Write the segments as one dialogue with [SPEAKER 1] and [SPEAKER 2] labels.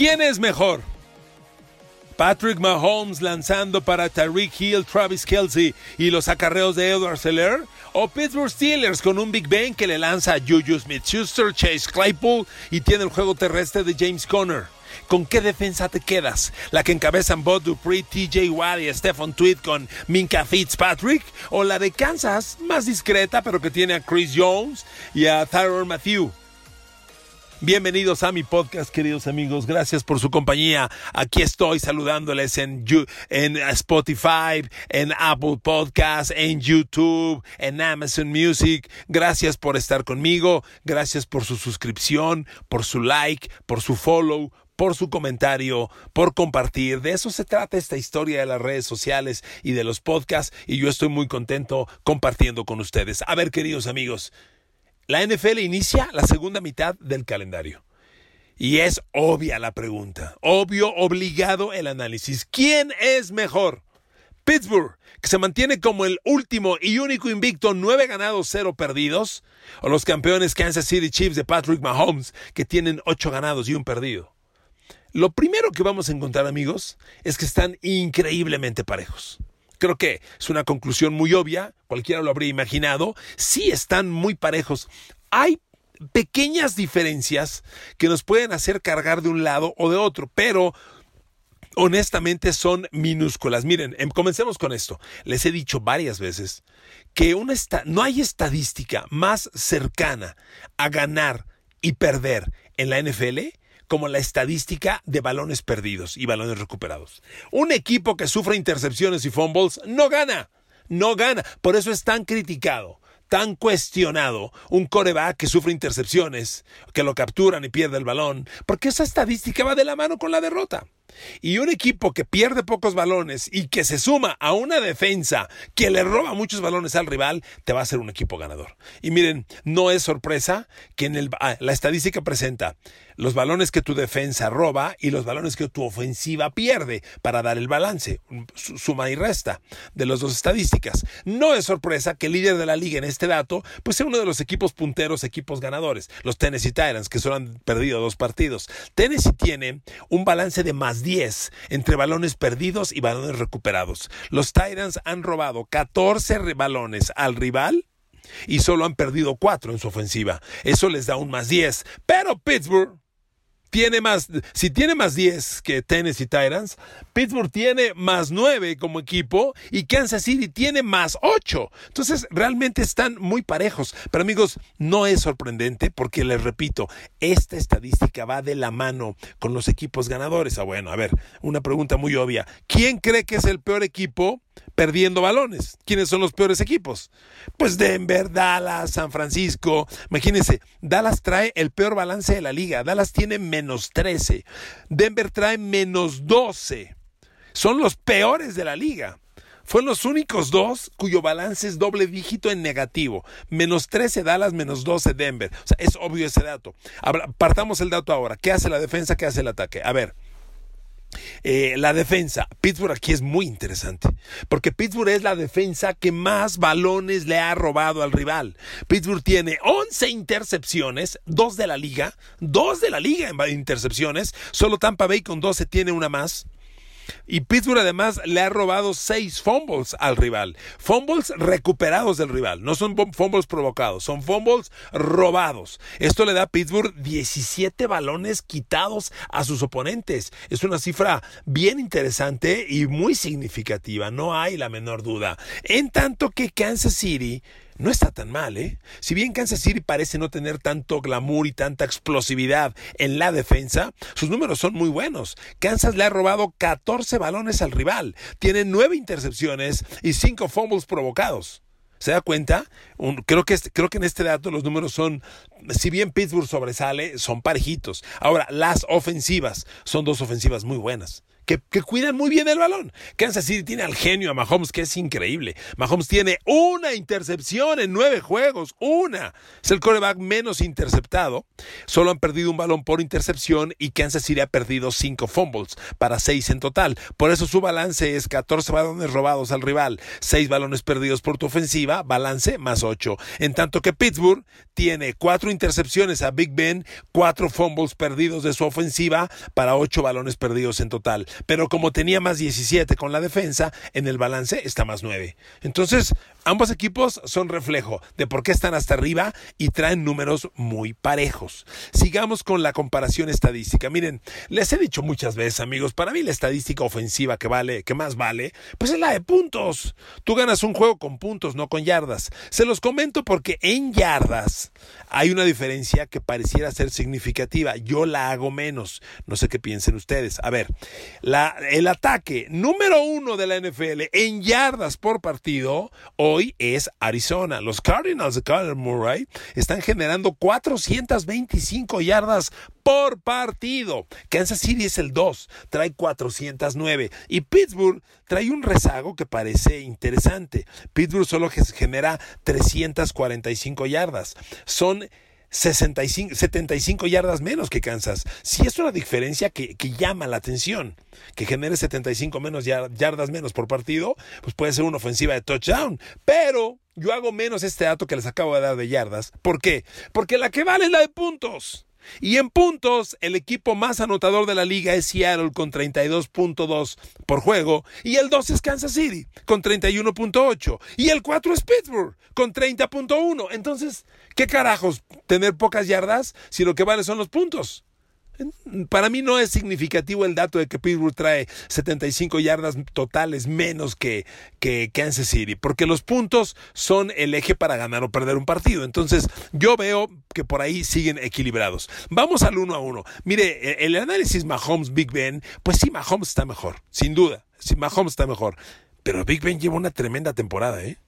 [SPEAKER 1] ¿Quién es mejor? Patrick Mahomes lanzando para Tyreek Hill, Travis Kelsey y los acarreos de Edward Seller? ¿O Pittsburgh Steelers con un Big Ben que le lanza a Juju Smith-Schuster, Chase Claypool y tiene el juego terrestre de James Conner? ¿Con qué defensa te quedas? ¿La que encabezan Bob Dupree, TJ Watt y Stephen Tweed con Minka Fitzpatrick? ¿O la de Kansas, más discreta, pero que tiene a Chris Jones y a Tyron Matthew? Bienvenidos a mi podcast, queridos amigos. Gracias por su compañía. Aquí estoy saludándoles en, en Spotify, en Apple Podcasts, en YouTube, en Amazon Music. Gracias por estar conmigo. Gracias por su suscripción, por su like, por su follow, por su comentario, por compartir. De eso se trata esta historia de las redes sociales y de los podcasts y yo estoy muy contento compartiendo con ustedes. A ver, queridos amigos, la NFL inicia la segunda mitad del calendario. Y es obvia la pregunta, obvio, obligado el análisis. ¿Quién es mejor? Pittsburgh, que se mantiene como el último y único invicto, nueve ganados, cero perdidos, o los campeones Kansas City Chiefs de Patrick Mahomes, que tienen ocho ganados y un perdido. Lo primero que vamos a encontrar, amigos, es que están increíblemente parejos. Creo que es una conclusión muy obvia, cualquiera lo habría imaginado. Sí están muy parejos. Hay pequeñas diferencias que nos pueden hacer cargar de un lado o de otro, pero honestamente son minúsculas. Miren, em, comencemos con esto. Les he dicho varias veces que una no hay estadística más cercana a ganar y perder en la NFL como la estadística de balones perdidos y balones recuperados. Un equipo que sufre intercepciones y fumbles no gana, no gana. Por eso es tan criticado, tan cuestionado un coreback que sufre intercepciones, que lo capturan y pierde el balón, porque esa estadística va de la mano con la derrota. Y un equipo que pierde pocos balones y que se suma a una defensa que le roba muchos balones al rival, te va a ser un equipo ganador. Y miren, no es sorpresa que en el, ah, la estadística presenta los balones que tu defensa roba y los balones que tu ofensiva pierde para dar el balance, suma y resta de las dos estadísticas. No es sorpresa que el líder de la liga en este dato pues sea uno de los equipos punteros, equipos ganadores, los Tennessee Titans, que solo han perdido dos partidos. Tennessee tiene un balance de más 10 entre balones perdidos y balones recuperados. Los Titans han robado 14 balones al rival y solo han perdido 4 en su ofensiva. Eso les da un más 10. Pero Pittsburgh tiene más, si tiene más 10 que Tennessee Titans, Pittsburgh tiene más 9 como equipo y Kansas City tiene más 8. Entonces, realmente están muy parejos. Pero amigos, no es sorprendente porque les repito, esta estadística va de la mano con los equipos ganadores. Ah, bueno, a ver, una pregunta muy obvia. ¿Quién cree que es el peor equipo perdiendo balones. ¿Quiénes son los peores equipos? Pues Denver, Dallas, San Francisco. Imagínense, Dallas trae el peor balance de la liga. Dallas tiene menos 13. Denver trae menos 12. Son los peores de la liga. Fueron los únicos dos cuyo balance es doble dígito en negativo. Menos 13 Dallas, menos 12 Denver. O sea, es obvio ese dato. Partamos el dato ahora. ¿Qué hace la defensa? ¿Qué hace el ataque? A ver. Eh, la defensa, Pittsburgh aquí es muy interesante, porque Pittsburgh es la defensa que más balones le ha robado al rival. Pittsburgh tiene 11 intercepciones, dos de la liga, dos de la liga en intercepciones, solo Tampa Bay con 12 tiene una más. Y Pittsburgh además le ha robado seis fumbles al rival. Fumbles recuperados del rival. No son fumbles provocados, son fumbles robados. Esto le da a Pittsburgh 17 balones quitados a sus oponentes. Es una cifra bien interesante y muy significativa. No hay la menor duda. En tanto que Kansas City no está tan mal, ¿eh? Si bien Kansas City parece no tener tanto glamour y tanta explosividad en la defensa, sus números son muy buenos. Kansas le ha robado 14 balones al rival, tiene 9 intercepciones y 5 fumbles provocados. ¿Se da cuenta? creo, que creo que en este dato los números son, si bien Pittsburgh sobresale, son parejitos. Ahora, las ofensivas son dos ofensivas muy buenas. Que, cuidan muy bien el balón. Kansas City tiene al genio a Mahomes, que es increíble. Mahomes tiene una intercepción en nueve juegos, una. Es el coreback menos interceptado. Solo han perdido un balón por intercepción y Kansas City ha perdido cinco fumbles para seis en total. Por eso su balance es 14 balones robados al rival, seis balones perdidos por tu ofensiva, balance más ocho. En tanto que Pittsburgh tiene cuatro intercepciones a Big Ben, cuatro fumbles perdidos de su ofensiva para ocho balones perdidos en total pero como tenía más 17 con la defensa, en el balance está más 9. Entonces, ambos equipos son reflejo de por qué están hasta arriba y traen números muy parejos. Sigamos con la comparación estadística. Miren, les he dicho muchas veces, amigos, para mí la estadística ofensiva que vale, que más vale, pues es la de puntos. Tú ganas un juego con puntos, no con yardas. Se los comento porque en yardas hay una diferencia que pareciera ser significativa. Yo la hago menos. No sé qué piensen ustedes. A ver, el ataque número uno de la NFL en yardas por partido hoy es Arizona. Los Cardinals de Kyler Murray están generando 425 yardas por partido. Kansas City es el 2, trae 409. Y Pittsburgh trae un rezago que parece interesante. Pittsburgh solo genera 345 yardas. Son 65, 75 yardas menos que Kansas. Si es una diferencia que, llama la atención, que genere 75 menos yardas menos por partido, pues puede ser una ofensiva de touchdown. Pero yo hago menos este dato que les acabo de dar de yardas. ¿Por qué? Porque la que vale es la de puntos. Y en puntos, el equipo más anotador de la liga es Seattle con 32.2 por juego. Y el 2 es Kansas City con 31.8. Y el 4 es Pittsburgh con 30.1. Entonces, ¿qué carajos tener pocas yardas si lo que vale son los puntos? Para mí no es significativo el dato de que Pittsburgh trae 75 yardas totales menos que, que Kansas City, porque los puntos son el eje para ganar o perder un partido. Entonces, yo veo que por ahí siguen equilibrados. Vamos al uno a uno. Mire, e, el análisis Mahomes-Big Ben, pues sí, Mahomes está mejor, sin duda. Sí, Mahomes está mejor. Pero Big Ben lleva una tremenda temporada, ¿eh?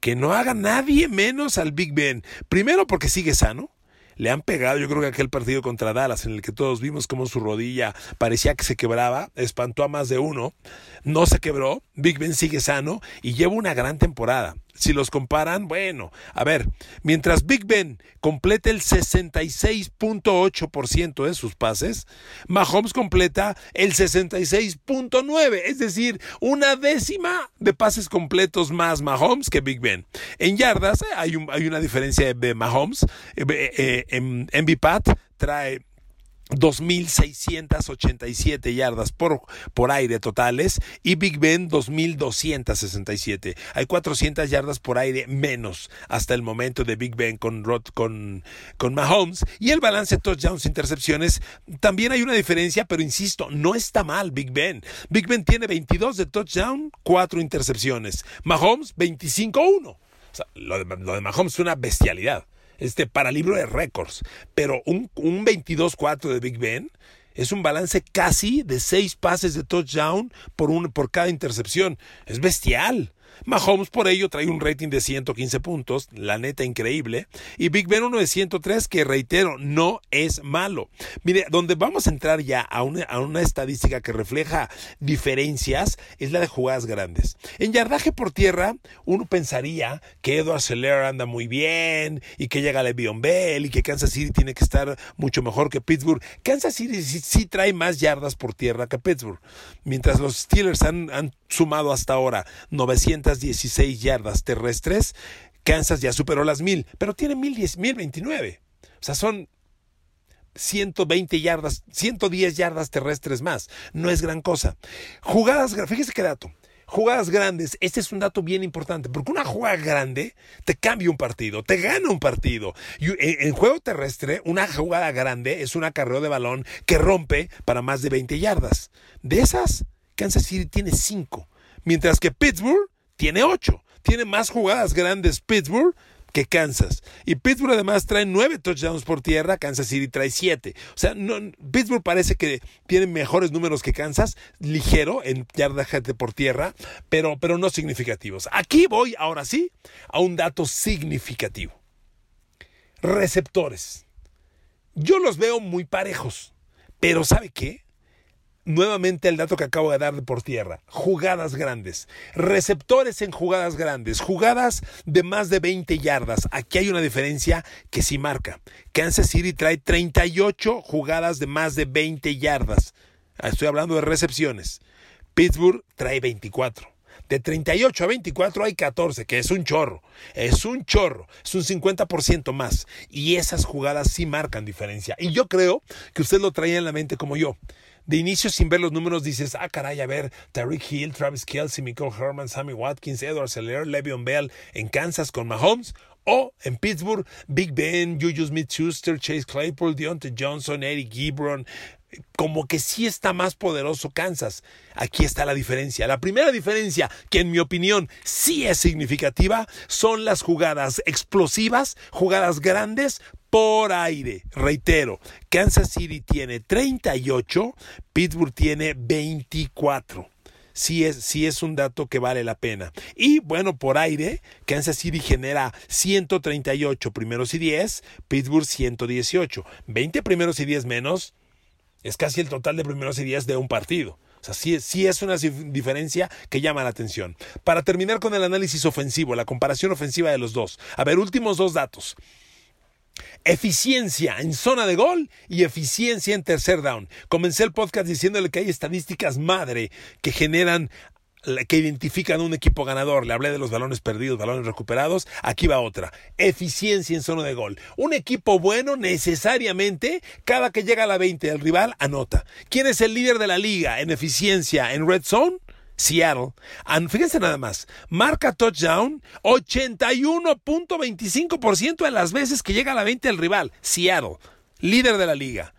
[SPEAKER 1] Que no haga nadie menos al Big Ben. Primero porque sigue sano le han pegado. Yo creo que aquel partido contra Dallas, en el que todos vimos cómo su rodilla parecía que se quebraba, espantó a más de uno. No se quebró. Big Ben sigue sano y lleva una gran temporada si los comparan, bueno, a ver, mientras Big Ben completa el 66.8% de sus pases, Mahomes completa el 66.9%, es decir, una décima de pases completos más Mahomes que Big Ben. En yardas eh, hay, hay una diferencia de Mahomes, eh, eh, en MVPAT trae 2.687 yardas por, por aire totales y Big Ben 2.267. Hay 400 yardas por aire menos hasta el momento de Big Ben con, con, con Mahomes. Y el balance de touchdowns intercepciones también hay una diferencia, pero insisto, no está mal Big Ben. Big Ben tiene 22 de touchdown, 4 intercepciones. Mahomes 25-1. O sea, lo de, lo de Mahomes es una bestialidad este, para libro de récords. Pero un, un 22-4 de Big Ben es un balance casi de seis pases de touchdown por, un, por cada intercepción. Es bestial. Mahomes por ello trae un rating de 115 puntos, la neta increíble, y Big Ben uno de 103 que reitero, no es malo. Mire, donde vamos a entrar ya a una, estadística que refleja diferencias es la de jugadas grandes. En yardaje por tierra, uno pensaría que Edward Seller anda muy bien y que llega Le'Veon Bell y que Kansas City tiene que estar mucho mejor que Pittsburgh. Kansas City sí, trae más yardas por tierra que Pittsburgh, mientras los Steelers han, han sumado hasta ahora 916 yardas terrestres, Kansas ya superó las 1000, pero tiene 1029. O sea, son 120 yardas, 110 yardas terrestres más. No es gran cosa. Jugadas, fíjese qué dato. Jugadas grandes, este es un dato bien importante, porque una jugada grande te cambia un partido, te gana un partido. Y en, juego terrestre, una jugada grande es un acarreo de balón que rompe para más de 20 yardas. De esas, Kansas City tiene 5, mientras que Pittsburgh tiene 8. Tiene más jugadas grandes Pittsburgh que Kansas. Y Pittsburgh además trae 9 touchdowns por tierra, Kansas City trae 7. O sea, Pittsburgh parece que tiene mejores números que Kansas, ligero en yardaje por tierra, pero, pero no significativos. Aquí voy, ahora sí, a un dato significativo. Receptores. Yo los veo muy parejos, pero ¿sabe qué? Nuevamente el dato que acabo de dar por tierra. Jugadas grandes. Receptores en jugadas grandes. Jugadas de más de 20 yardas. Aquí hay una diferencia que sí marca. Kansas City trae 38 jugadas de más de 20 yardas. Estoy hablando de recepciones. Pittsburgh trae 24. De 38 a 24 hay 14, que es un chorro. Es un chorro. Es un 50% más. Y esas jugadas sí marcan diferencia. Y yo creo que usted lo traía en la mente como yo. De inicio, sin ver los números, dices, ah, caray, a ver, Tariq Hill, Travis Kelsey, Michael Herman, Sammy Watkins, Edward Seller, Le'Veon Bell en Kansas con Mahomes. O en Pittsburgh, Big Ben, Juju Smith-Schuster, Chase Claypool, Deontay Johnson, Eric Gibron, como que sí está más poderoso Kansas. Aquí está la diferencia. La primera diferencia, que en mi opinión sí es significativa, son las jugadas explosivas, jugadas grandes por aire. Reitero, Kansas City tiene 38, Pittsburgh tiene 24 sí es, sí es un dato que vale la pena. Y bueno, por aire, Kansas City genera 138 primeros y 10, Pittsburgh 118. 20 primeros y 10 menos, es casi el total de primeros y días de un partido. O sea, sí, sí, es una diferencia que llama la atención. Para terminar con el análisis ofensivo, la comparación ofensiva de los dos. A ver, últimos dos datos. Eficiencia en zona de gol y eficiencia en tercer down. Comencé el podcast diciéndole que hay estadísticas madre que generan que identifican un equipo ganador. Le hablé de los balones perdidos, balones recuperados. Aquí va otra. Eficiencia en zona de gol. Un equipo bueno necesariamente, cada que llega a la 20 del rival, anota. ¿Quién es el líder de la liga en eficiencia en red zone? Seattle. fíjense nada más, marca touchdown 81.25% de las veces que llega a la 20 del rival. Seattle, líder de la liga.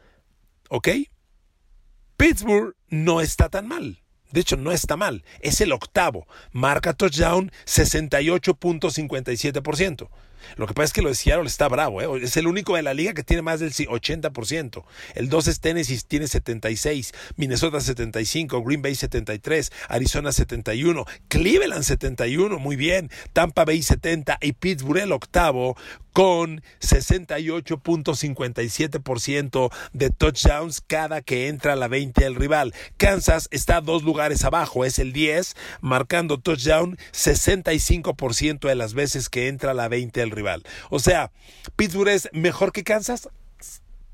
[SPEAKER 1] ¿Ok? Pittsburgh no está tan mal. De hecho, no está mal. Es el octavo. Marca touchdown 68.57%. Lo que pasa es que lo de Seattle está bravo. ¿eh? Es el único de la liga que tiene más del 80%. El 2 es Tennessee, tiene 76. Minnesota 75. Green Bay 73. Arizona 71. Cleveland 71. Muy bien. Tampa Bay 70. Y Pittsburgh el octavo con 68.57% de touchdowns cada que entra a la 20 del rival. Kansas está dos lugares abajo, es el 10, marcando touchdown 65% de las veces que entra a la 20 del rival. O sea, Pittsburgh es mejor que Kansas,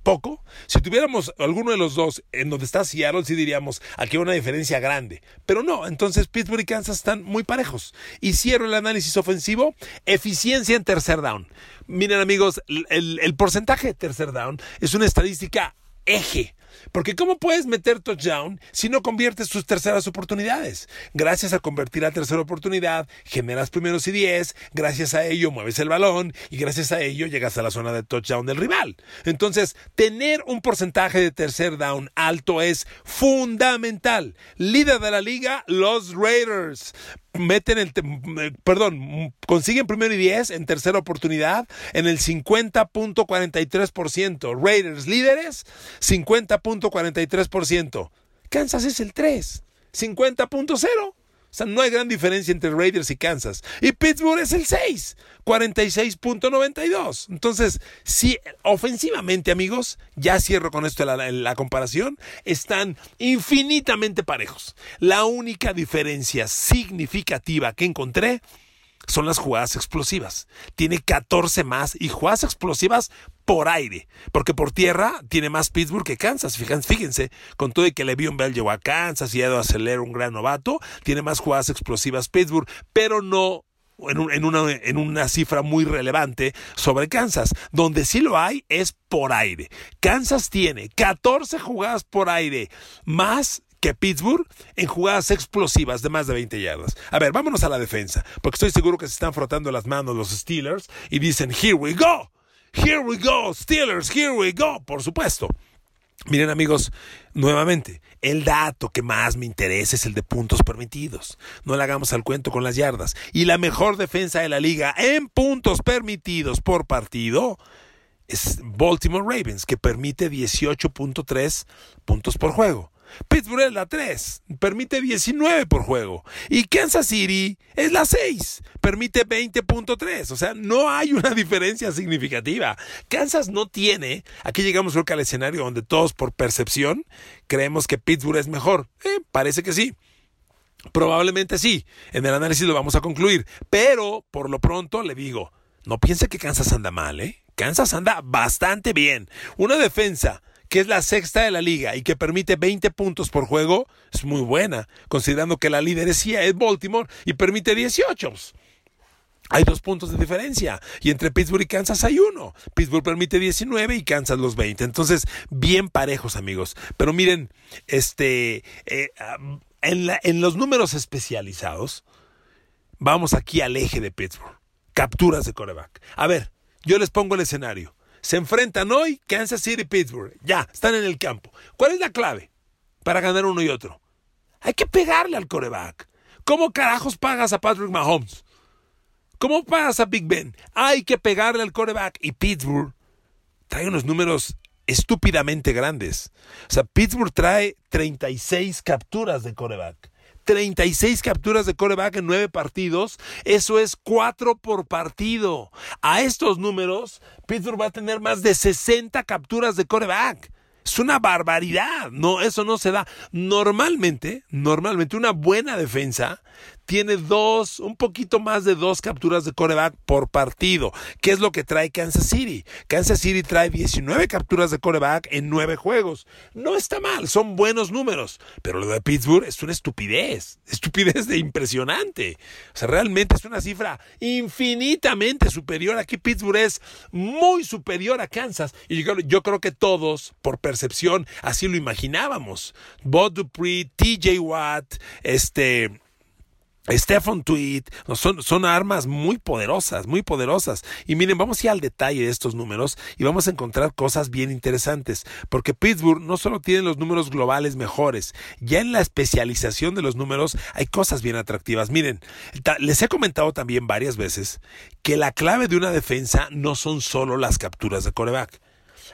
[SPEAKER 1] poco. Si tuviéramos alguno de los dos en donde está Seattle, sí diríamos, aquí hay una diferencia grande. Pero no, entonces Pittsburgh y Kansas están muy parejos. Hicieron el análisis ofensivo, eficiencia en tercer down. Miren amigos, el, el porcentaje de tercer down es una estadística eje porque ¿cómo puedes meter touchdown si no conviertes tus terceras oportunidades? Gracias a convertir la tercera oportunidad, generas primeros y diez, gracias a ello mueves el balón y gracias a ello llegas a la zona de touchdown del rival. Entonces, tener un porcentaje de tercer down alto es fundamental. Líder de la liga, los Raiders meten el, perdón, consiguen primero y 10 en tercera oportunidad en el 50.43%. Raiders líderes, 50.43%. Kansas es el 3, 50.0. Sea, no hay gran diferencia entre Raiders y Kansas. Y Pittsburgh es el 6, 46.92. Entonces, sí, ofensivamente, amigos, ya cierro con esto la comparación, están infinitamente parejos. La única diferencia significativa que encontré son las jugadas explosivas. Tiene 14 más y jugadas explosivas por aire, porque por tierra tiene más Pittsburgh que Kansas. Fíjense, fíjense con todo y que Le'Veon Bell llegó a Kansas y ha ido a acelerar un gran novato, tiene más jugadas explosivas Pittsburgh, pero no en, en, una, en, una, cifra muy relevante sobre Kansas. Donde sí lo hay es por aire. Kansas tiene 14 jugadas por aire más que Pittsburgh en jugadas explosivas de más de 20 yardas. A ver, vámonos a la defensa, porque estoy seguro que se están frotando las manos los Steelers y dicen, here we go, here we go, Steelers, here we go, por supuesto. Miren amigos, nuevamente, el dato que más me interesa es el de puntos permitidos. No le hagamos al cuento con las yardas. Y la mejor defensa de la liga en puntos permitidos por partido es Baltimore Ravens, que permite 18.3 puntos por juego. Pittsburgh es la 3, permite 19 por juego. Y Kansas City es la 6, permite 20.3. O sea, no hay una diferencia significativa. Kansas no tiene, aquí llegamos creo que al escenario donde todos por percepción creemos que Pittsburgh es mejor. Eh, parece que sí. Probablemente sí. En el análisis lo vamos a concluir. Pero, por lo pronto, le digo, no piense que Kansas anda mal, ¿eh? Kansas anda bastante bien. Una defensa que es la sexta de la liga y que permite 20 puntos por juego, es muy buena, considerando que la lideresía es Baltimore y permite 18. Hay dos puntos de diferencia y entre Pittsburgh y Kansas hay uno. Pittsburgh permite 19 y Kansas los 20. Entonces, bien parejos, amigos. Pero miren, este, eh, en, en los números especializados, vamos aquí al eje de Pittsburgh. Capturas de coreback. A ver, yo les pongo el escenario. Se enfrentan hoy Kansas City y Pittsburgh. Ya, están en el campo. ¿Cuál es la clave para ganar uno y otro? Hay que pegarle al coreback. ¿Cómo carajos pagas a Patrick Mahomes? ¿Cómo pagas a Big Ben? Hay que pegarle al coreback. Y Pittsburgh trae unos números estúpidamente grandes. O sea, Pittsburgh trae 36 capturas de coreback. 36 capturas de coreback en 9 partidos. Eso es 4 por partido. A estos números, Pittsburgh va a tener más de 60 capturas de coreback. Es una barbaridad. No, eso no se da. Normalmente, normalmente una buena defensa tiene dos, un poquito más de dos capturas de coreback por partido. ¿Qué es lo que trae Kansas City? Kansas City trae 19 capturas de coreback en 9 juegos. No está mal, son buenos números. Pero lo de Pittsburgh es una estupidez. Estupidez de impresionante. O sea, realmente es una cifra infinitamente superior. Aquí Pittsburgh es muy superior a Kansas. Y yo, yo creo que todos, por percepción, así lo imaginábamos. Bob Dupree, TJ Watt, este. Stefan Tweet, son, son armas muy poderosas, muy poderosas. Y miren, vamos a ir al detalle de estos números y vamos a encontrar cosas bien interesantes, porque Pittsburgh no solo tiene los números globales mejores, ya en la especialización de los números hay cosas bien atractivas. Miren, les he comentado también varias veces que la clave de una defensa no son solo las capturas de coreback.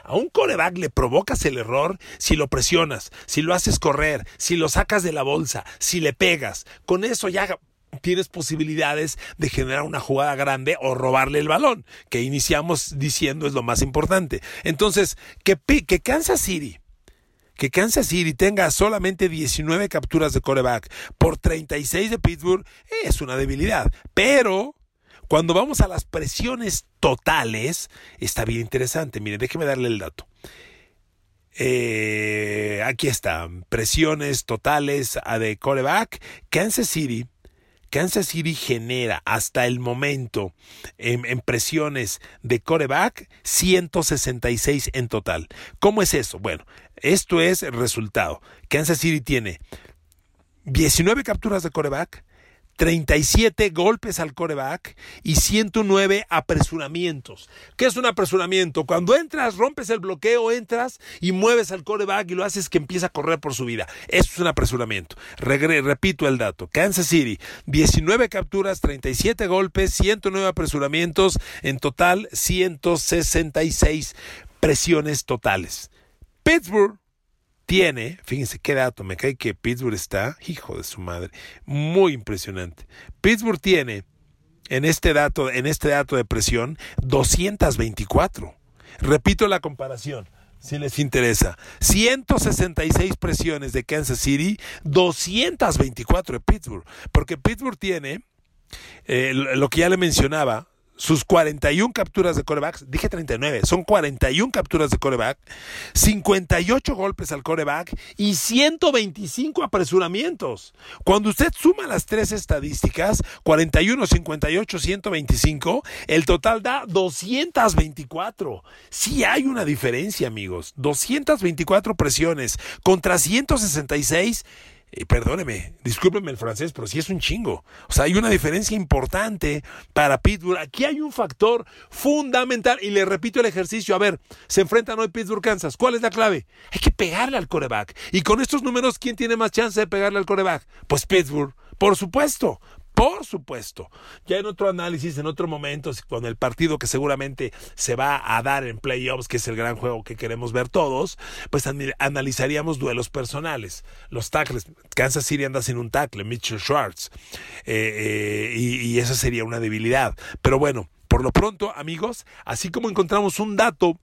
[SPEAKER 1] A un coreback le provocas el error si lo presionas, si lo haces correr, si lo sacas de la bolsa, si le pegas. Con eso ya tienes posibilidades de generar una jugada grande o robarle el balón, que iniciamos diciendo es lo más importante. Entonces, que, que Kansas City que Kansas City tenga solamente 19 capturas de coreback por 36 de Pittsburgh es una debilidad. Pero cuando vamos a las presiones totales, está bien interesante. Mire, déjeme darle el dato. Eh, aquí está, presiones totales a de coreback. Kansas City, Kansas City genera hasta el momento en, en, presiones de coreback 166 en total. ¿Cómo es eso? Bueno, esto es el resultado. Kansas City tiene 19 capturas de coreback, 37 golpes al coreback y 109 apresuramientos. ¿Qué es un apresuramiento? Cuando entras, rompes el bloqueo, entras y mueves al coreback y lo haces que empieza a correr por su vida. Eso es un apresuramiento. repito el dato. Kansas City, 19 capturas, 37 golpes, 109 apresuramientos, en total 166 presiones totales. Pittsburgh tiene, fíjense qué dato, me cae que Pittsburgh está, hijo de su madre, muy impresionante. Pittsburgh tiene en este dato, en este dato de presión 224. Repito la comparación si les interesa. 166 presiones de Kansas City, 224 de Pittsburgh. Porque Pittsburgh tiene, eh, lo que ya le mencionaba, sus 41 capturas de corebacks, dije 39, son 41 capturas de coreback, 58 golpes al coreback y 125 apresuramientos. Cuando usted suma las tres estadísticas, 41, 58, 125, el total da 224. Sí hay una diferencia, amigos. 224 presiones contra 166 y perdóneme, discúlpeme el francés, pero sí es un chingo. O sea, hay una diferencia importante para Pittsburgh. Aquí hay un factor fundamental. Y le repito el ejercicio. A ver, se enfrentan hoy Pittsburgh, Kansas. ¿Cuál es la clave? Hay que pegarle al coreback. Y con estos números, ¿quién tiene más chance de pegarle al coreback? Pues Pittsburgh. Por supuesto, Por supuesto. Ya en otro análisis, en otro momento, con el partido que seguramente se va a dar en playoffs, que es el gran juego que queremos ver todos, pues analizaríamos duelos personales. Los tackles. Kansas City anda sin un tackle, Mitchell Schwartz. Eh, eh, y, y esa sería una debilidad. Pero bueno, por lo pronto, amigos, así como encontramos un dato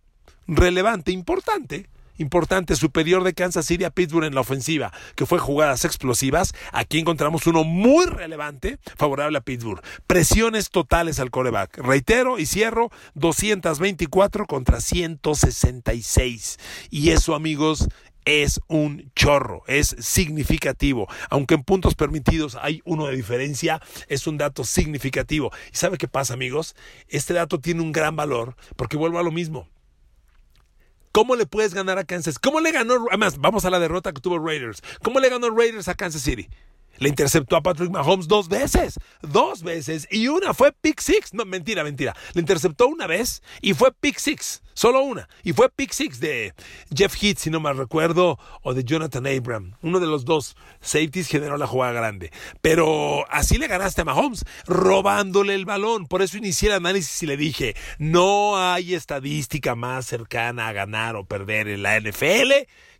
[SPEAKER 1] relevante, importante, importante superior de Kansas City a Pittsburgh en la ofensiva, que fue jugadas explosivas. Aquí encontramos uno muy relevante, favorable a Pittsburgh. Presiones totales al coreback. Reitero y cierro, 224 contra 166. Y eso, amigos, es un chorro, es significativo. Aunque en puntos permitidos hay uno de diferencia, es un dato significativo. ¿Y sabe qué pasa, amigos? Este dato tiene un gran valor porque vuelvo a lo mismo. ¿Cómo le puedes ganar a Kansas? ¿Cómo le ganó? Además, vamos a la derrota que tuvo Raiders. ¿Cómo le ganó Raiders a Kansas City? Le interceptó a Patrick Mahomes dos veces, dos veces, y una fue pick six. No, mentira, mentira. Le interceptó una vez y fue pick six, solo una. Y fue pick six de Jeff Heath, si no me recuerdo, o de Jonathan Abram. Uno de los dos safeties generó la jugada grande. Pero así le ganaste a Mahomes, robándole el balón. Por eso inicié el análisis y le dije, no hay estadística más cercana a ganar o perder en la NFL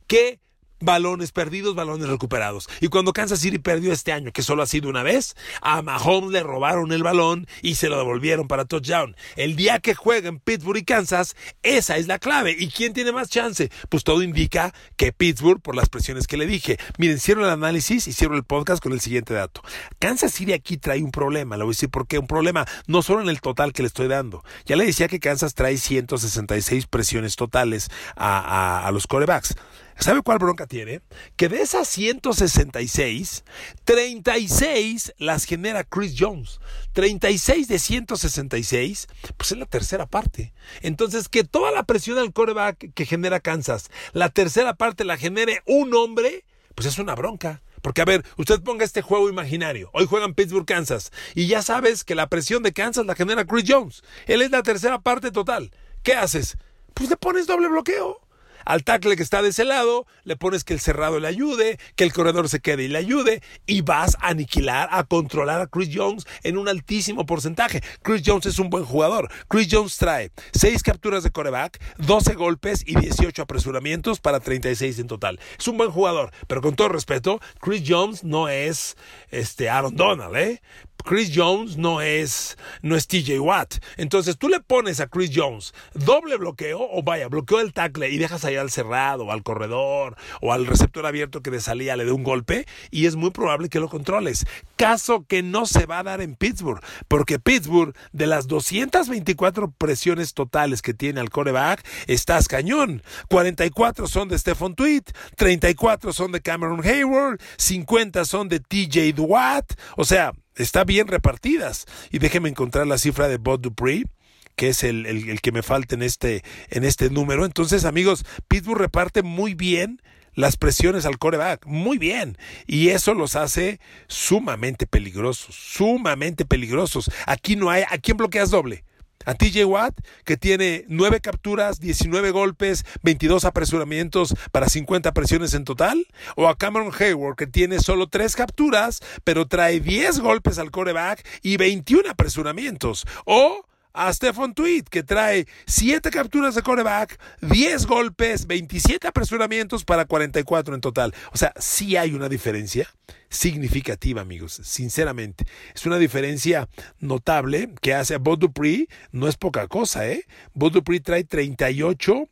[SPEAKER 1] que balones perdidos, balones recuperados. Y cuando Kansas City perdió este año, que solo ha sido una vez, a Mahomes le robaron el balón y se lo devolvieron para touchdown. El día que juega en Pittsburgh y Kansas, esa es la clave. ¿Y quién tiene más chance? Pues todo indica que Pittsburgh, por las presiones que le dije. Miren, cierro el análisis y cierro el podcast con el siguiente dato. Kansas City aquí trae un problema, le voy a decir por qué. Un problema no solo en el total que le estoy dando. Ya le decía que Kansas trae 166 presiones totales a, a los corebacks. ¿Sabe cuál bronca tiene? Que de esas 166, 36 las genera Chris Jones. 36 de 166, pues es la tercera parte. Entonces, que toda la presión al coreback que genera Kansas, la tercera parte la genere un hombre, pues es una bronca. Porque, a ver, usted ponga este juego imaginario. Hoy juegan Pittsburgh, Kansas. Y ya sabes que la presión de Kansas la genera Chris Jones. Él es la tercera parte total. ¿Qué haces? Pues le pones doble bloqueo. Al tackle que está de ese lado, le pones que el cerrado le ayude, que el corredor se quede y le ayude, y vas a aniquilar, a controlar a Chris Jones en un altísimo porcentaje. Chris Jones es un buen jugador. Chris Jones trae 6 capturas de coreback, 12 golpes y 18 apresuramientos para 36 en total. Es un buen jugador, pero con todo respeto, Chris Jones no es este Aaron Donald, ¿eh? Chris Jones no es, no es TJ Watt. Entonces tú le pones a Chris Jones doble bloqueo o vaya, bloqueo el tackle y dejas ahí al cerrado o al corredor o al receptor abierto que de salía le dé un golpe y es muy probable que lo controles. Caso que no se va a dar en Pittsburgh, porque Pittsburgh de las 224 presiones totales que tiene al coreback, estás cañón. 44 son de Stephon Tweet, 34 son de Cameron Hayward, 50 son de TJ Watt, o sea, está bien repartidas. Y déjeme encontrar la cifra de Bob Dupree que es el, el, que me falta en este, en este número. Entonces, amigos, Pittsburgh reparte muy bien las presiones al coreback, muy bien. Y eso los hace sumamente peligrosos, sumamente peligrosos. Aquí no hay, ¿a quién bloqueas doble? A TJ Watt, que tiene 9 capturas, 19 golpes, 22 apresuramientos para 50 presiones en total. O a Cameron Hayward, que tiene solo 3 capturas, pero trae 10 golpes al coreback y 21 apresuramientos. O a Stephon Tweet, que trae 7 capturas de coreback, 10 golpes, 27 apresuramientos para 44 en total. O sea, sí hay una diferencia significativa, amigos, sinceramente. Es una diferencia notable que hace a Bob Dupree, no es poca cosa, ¿eh? Bob Dupree trae 38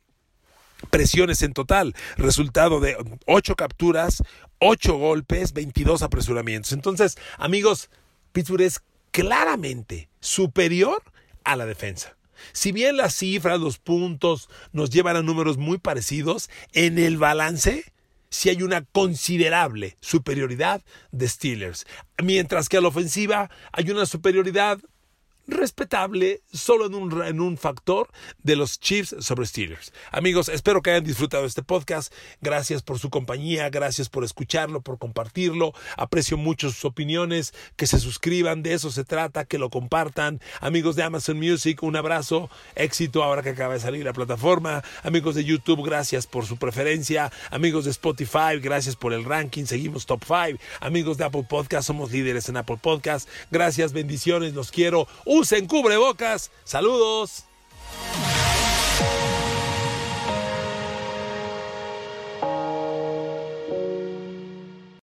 [SPEAKER 1] presiones en total, resultado de 8 capturas, 8 golpes, 22 apresuramientos. Entonces, amigos, Pittsburgh es claramente superior a la defensa. Si bien las cifras, los puntos nos llevan a números muy parecidos, en el balance sí hay una considerable superioridad de Steelers. Mientras que a la ofensiva hay una superioridad respetable solo en un, en un factor de los Chiefs sobre Steelers. Amigos, espero que hayan disfrutado este podcast. Gracias por su compañía, gracias por escucharlo, por compartirlo. Aprecio mucho sus opiniones, que se suscriban, de eso se trata, que lo compartan. Amigos de Amazon Music, un abrazo, éxito ahora que acaba de salir la plataforma. Amigos de YouTube, gracias por su preferencia. Amigos de Spotify, gracias por el ranking, seguimos top 5. Amigos de Apple Podcast, somos líderes en Apple Podcast. Gracias, bendiciones, los quiero usen cubrebocas. Saludos.